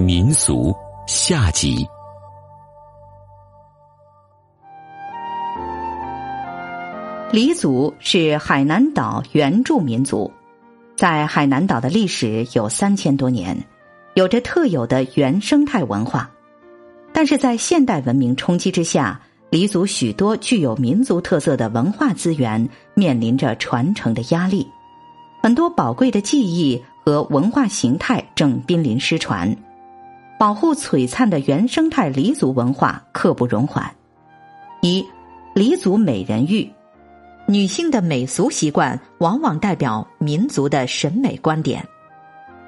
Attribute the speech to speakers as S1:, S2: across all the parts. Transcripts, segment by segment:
S1: 民俗下集。
S2: 黎族是海南岛原住民族，在海南岛的历史有三千多年，有着特有的原生态文化。但是在现代文明冲击之下，黎族许多具有民族特色的文化资源面临着传承的压力，很多宝贵的记忆和文化形态正濒临失传。保护璀璨的原生态黎族文化刻不容缓。一，黎族美人玉，女性的美俗习惯往往代表民族的审美观点。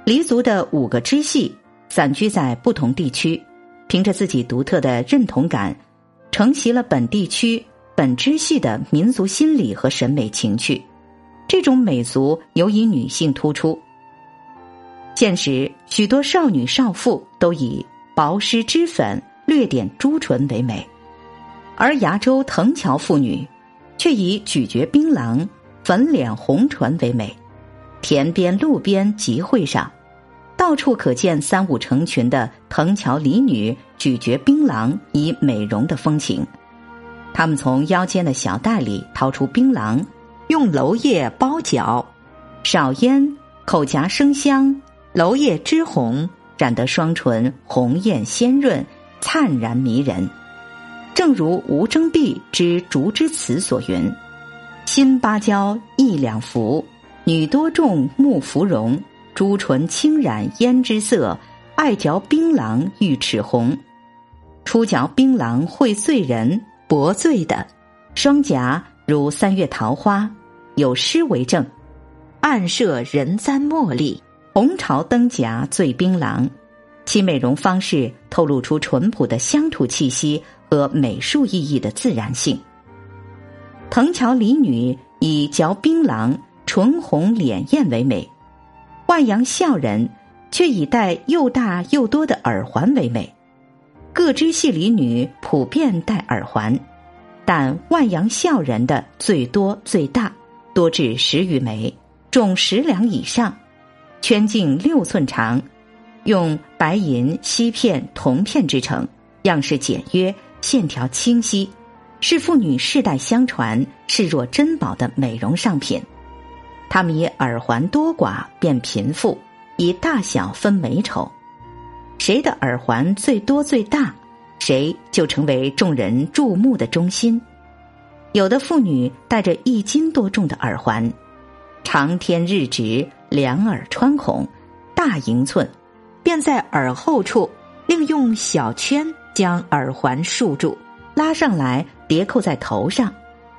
S2: 黎族的五个支系散居在不同地区。凭着自己独特的认同感，承袭了本地区本支系的民族心理和审美情趣。这种美俗尤以女性突出。现时，许多少女少妇都以薄施脂粉、略点朱唇为美，而崖州藤桥妇女却以咀嚼槟榔、粉脸红唇为美。田边、路边集会上。到处可见三五成群的藤桥里女咀嚼槟榔以美容的风情，他们从腰间的小袋里掏出槟榔，用楼叶包嚼，少烟，口夹生香，楼叶汁红，染得双唇红艳鲜润，灿然迷人。正如吴征弼之《竹枝词》所云：“新芭蕉一两幅，女多重木芙蓉。”朱唇轻染胭脂色，爱嚼槟榔玉齿红。初嚼槟榔会醉人，薄醉的双颊如三月桃花，有诗为证：暗射人簪茉莉，红潮灯夹醉槟榔。其美容方式透露出淳朴的乡土气息和美术意义的自然性。藤桥里女以嚼槟榔、唇红脸艳为美。万阳孝人却以戴又大又多的耳环为美，各支系里女普遍戴耳环，但万阳孝人的最多最大，多至十余枚，重十两以上，圈径六寸长，用白银、锡片、铜片制成，样式简约，线条清晰，是妇女世代相传、视若珍宝的美容上品。他们以耳环多寡辨贫富，以大小分美丑，谁的耳环最多最大，谁就成为众人注目的中心。有的妇女戴着一斤多重的耳环，长天日直，两耳穿孔，大银寸，便在耳后处另用小圈将耳环束住，拉上来叠扣在头上，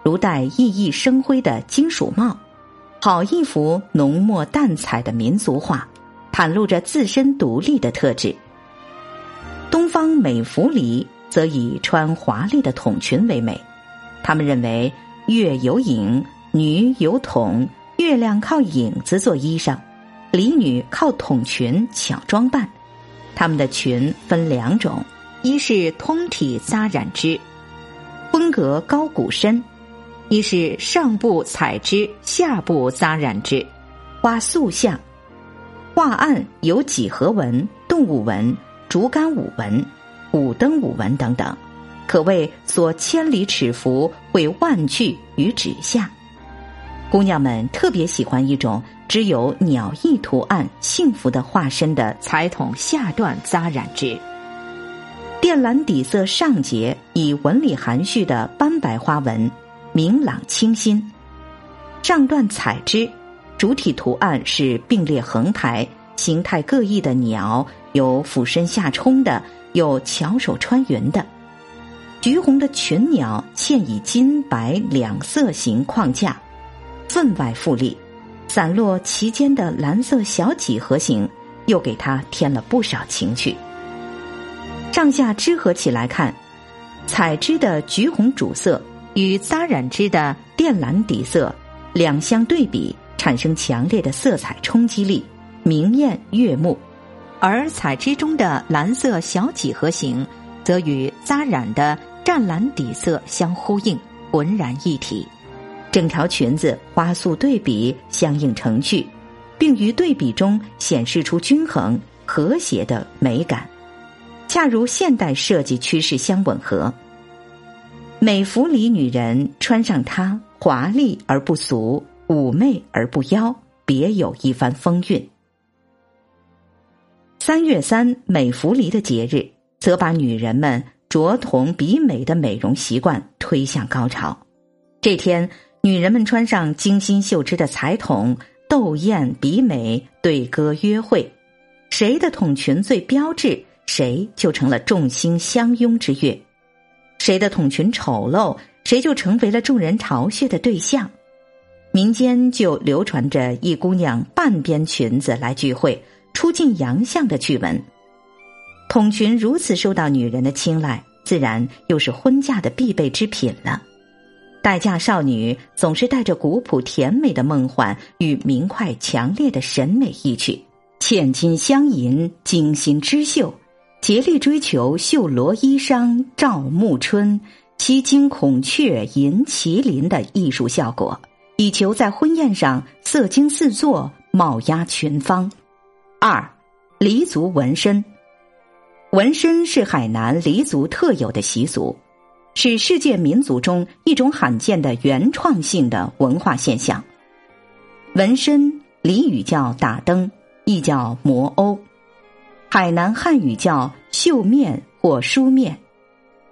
S2: 如戴熠熠生辉的金属帽。好一幅浓墨淡彩的民族画，袒露着自身独立的特质。东方美服里则以穿华丽的筒裙为美，他们认为月有影，女有筒，月亮靠影子做衣裳，礼女靠筒裙巧装扮。他们的裙分两种，一是通体扎染织，风格高古深。一是上部彩织，下部扎染织，画塑像，画案有几何纹、动物纹、竹竿舞纹、五灯舞纹等等，可谓所千里尺幅会万句于纸下。姑娘们特别喜欢一种只有鸟翼图案、幸福的化身的彩筒下段扎染织，靛蓝底色上节以纹理含蓄的斑白花纹。明朗清新，上段彩织，主体图案是并列横排、形态各异的鸟，有俯身下冲的，有巧手穿云的。橘红的群鸟嵌以金白两色形框架，分外富丽。散落其间的蓝色小几何形，又给它添了不少情趣。上下织合起来看，彩织的橘红主色。与扎染织的靛蓝底色两相对比，产生强烈的色彩冲击力，明艳悦目；而彩织中的蓝色小几何形，则与扎染的湛蓝底色相呼应，浑然一体。整条裙子花素对比，相映成趣，并于对比中显示出均衡，和谐的美感，恰如现代设计趋势相吻合。美服里女人穿上它，华丽而不俗，妩媚而不妖，别有一番风韵。三月三美福里的节日，则把女人们着同比美的美容习惯推向高潮。这天，女人们穿上精心绣织的彩筒，斗艳比美，对歌约会。谁的筒裙最标致，谁就成了众星相拥之月；谁的筒裙丑陋，谁就成为了众人嘲谑的对象。民间就流传着一姑娘半边裙子来聚会，出尽洋相的趣闻。筒裙如此受到女人的青睐，自然又是婚嫁的必备之品了。待嫁少女总是带着古朴甜美的梦幻与明快强烈的审美意趣，嵌金镶银，精心织绣，竭力追求绣罗衣裳照暮春，七金孔雀银麒麟的艺术效果，以求在婚宴上色精四座，貌压群芳。二，黎族纹身，纹身是海南黎族特有的习俗。是世界民族中一种罕见的原创性的文化现象。纹身，俚语叫打灯，亦叫磨欧；海南汉语叫绣面或书面；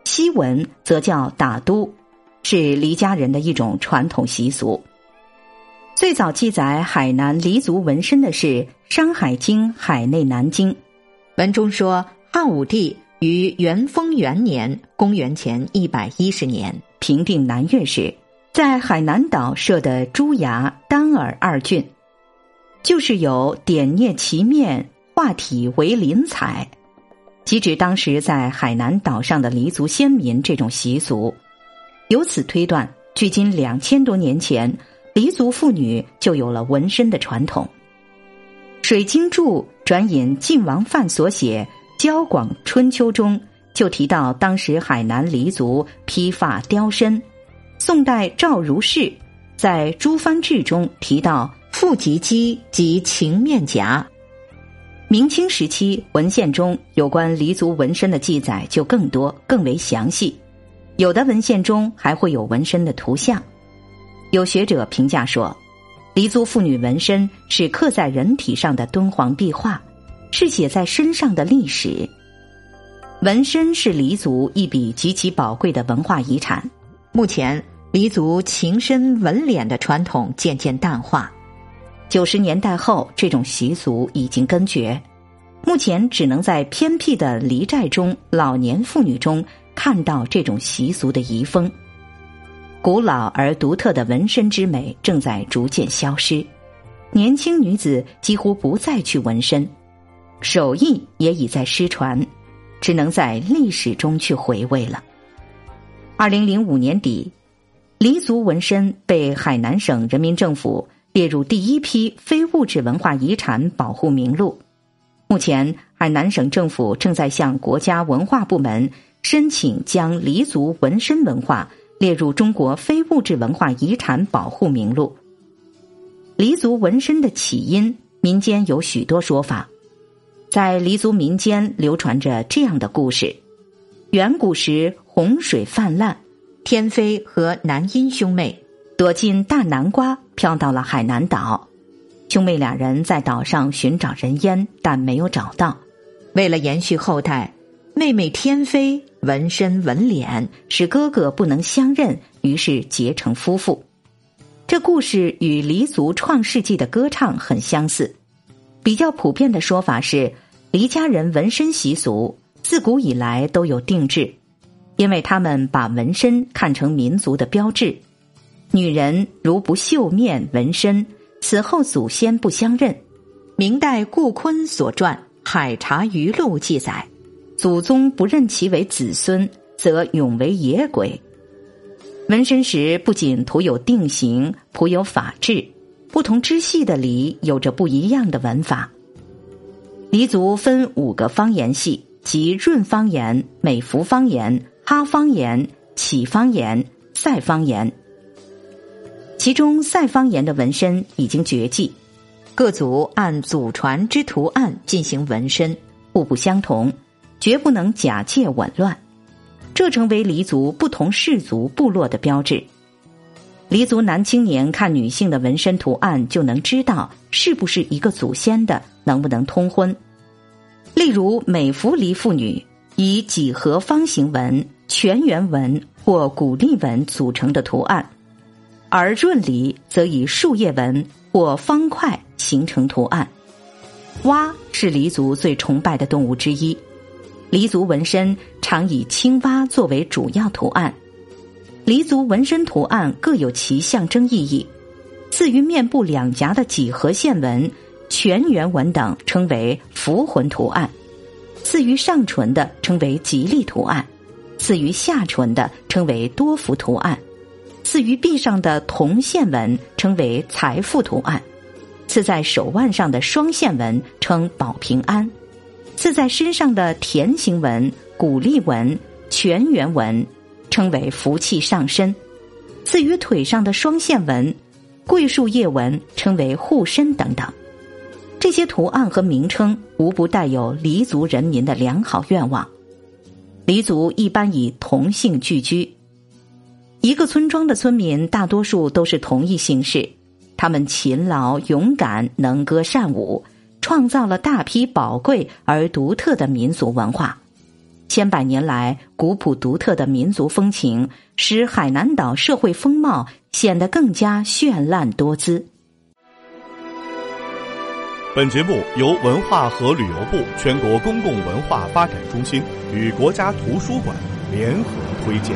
S2: 西文则叫打都，是黎家人的一种传统习俗。最早记载海南黎族纹身的是《山海经·海内南经》，文中说汉武帝。于元丰元年（公元前一百一十年）平定南越时，在海南岛设的朱崖、丹耳二郡，就是有点镊其面，画体为鳞彩，即指当时在海南岛上的黎族先民这种习俗。由此推断，距今两千多年前，黎族妇女就有了纹身的传统。《水经注》转引晋王范所写。《交广春秋》中就提到，当时海南黎族披发雕身。宋代赵如是在《诸藩志》中提到腹及肌及情面颊。明清时期文献中有关黎族纹身的记载就更多、更为详细，有的文献中还会有纹身的图像。有学者评价说，黎族妇女纹身是刻在人体上的敦煌壁画。是写在身上的历史，纹身是黎族一笔极其宝贵的文化遗产。目前，黎族情深纹脸的传统渐渐淡化。九十年代后，这种习俗已经根绝，目前只能在偏僻的黎寨中老年妇女中看到这种习俗的遗风。古老而独特的纹身之美正在逐渐消失，年轻女子几乎不再去纹身。手艺也已在失传，只能在历史中去回味了。二零零五年底，黎族纹身被海南省人民政府列入第一批非物质文化遗产保护名录。目前，海南省政府正在向国家文化部门申请将黎族纹身文化列入中国非物质文化遗产保护名录。黎族纹身的起因，民间有许多说法。在黎族民间流传着这样的故事：远古时洪水泛滥，天妃和南音兄妹躲进大南瓜，飘到了海南岛。兄妹两人在岛上寻找人烟，但没有找到。为了延续后代，妹妹天妃纹身纹脸，使哥哥不能相认，于是结成夫妇。这故事与黎族创世纪的歌唱很相似。比较普遍的说法是，黎家人纹身习俗自古以来都有定制，因为他们把纹身看成民族的标志。女人如不绣面纹身，死后祖先不相认。明代顾坤所传《海茶余录》记载，祖宗不认其为子孙，则永为野鬼。纹身时不仅涂有定型，谱有法制。不同支系的黎有着不一样的纹法。黎族分五个方言系，即润方言、美孚方言、哈方言、启方言、赛方言。其中赛方言的纹身已经绝迹，各族按祖传之图案进行纹身，互不相同，绝不能假借紊乱。这成为黎族不同氏族部落的标志。黎族男青年看女性的纹身图案，就能知道是不是一个祖先的，能不能通婚。例如，美孚黎妇女以几何方形纹、全圆纹或古丽纹组成的图案，而润黎则以树叶纹或方块形成图案。蛙是黎族最崇拜的动物之一，黎族纹身常以青蛙作为主要图案。黎族纹身图案各有其象征意义，次于面部两颊的几何线纹、全圆纹等称为符魂图案；次于上唇的称为吉利图案；次于下唇的称为多福图案；次于臂上的铜线纹称为财富图案；刺在手腕上的双线纹称保平安；刺在身上的田形纹、鼓励纹、全圆纹。称为福气上身，次于腿上的双线纹、桂树叶纹称为护身等等。这些图案和名称无不带有黎族人民的良好愿望。黎族一般以同姓聚居，一个村庄的村民大多数都是同一姓氏，他们勤劳勇敢，能歌善舞，创造了大批宝贵而独特的民族文化。千百年来，古朴独特的民族风情，使海南岛社会风貌显得更加绚烂多姿。
S3: 本节目由文化和旅游部全国公共文化发展中心与国家图书馆联合推荐。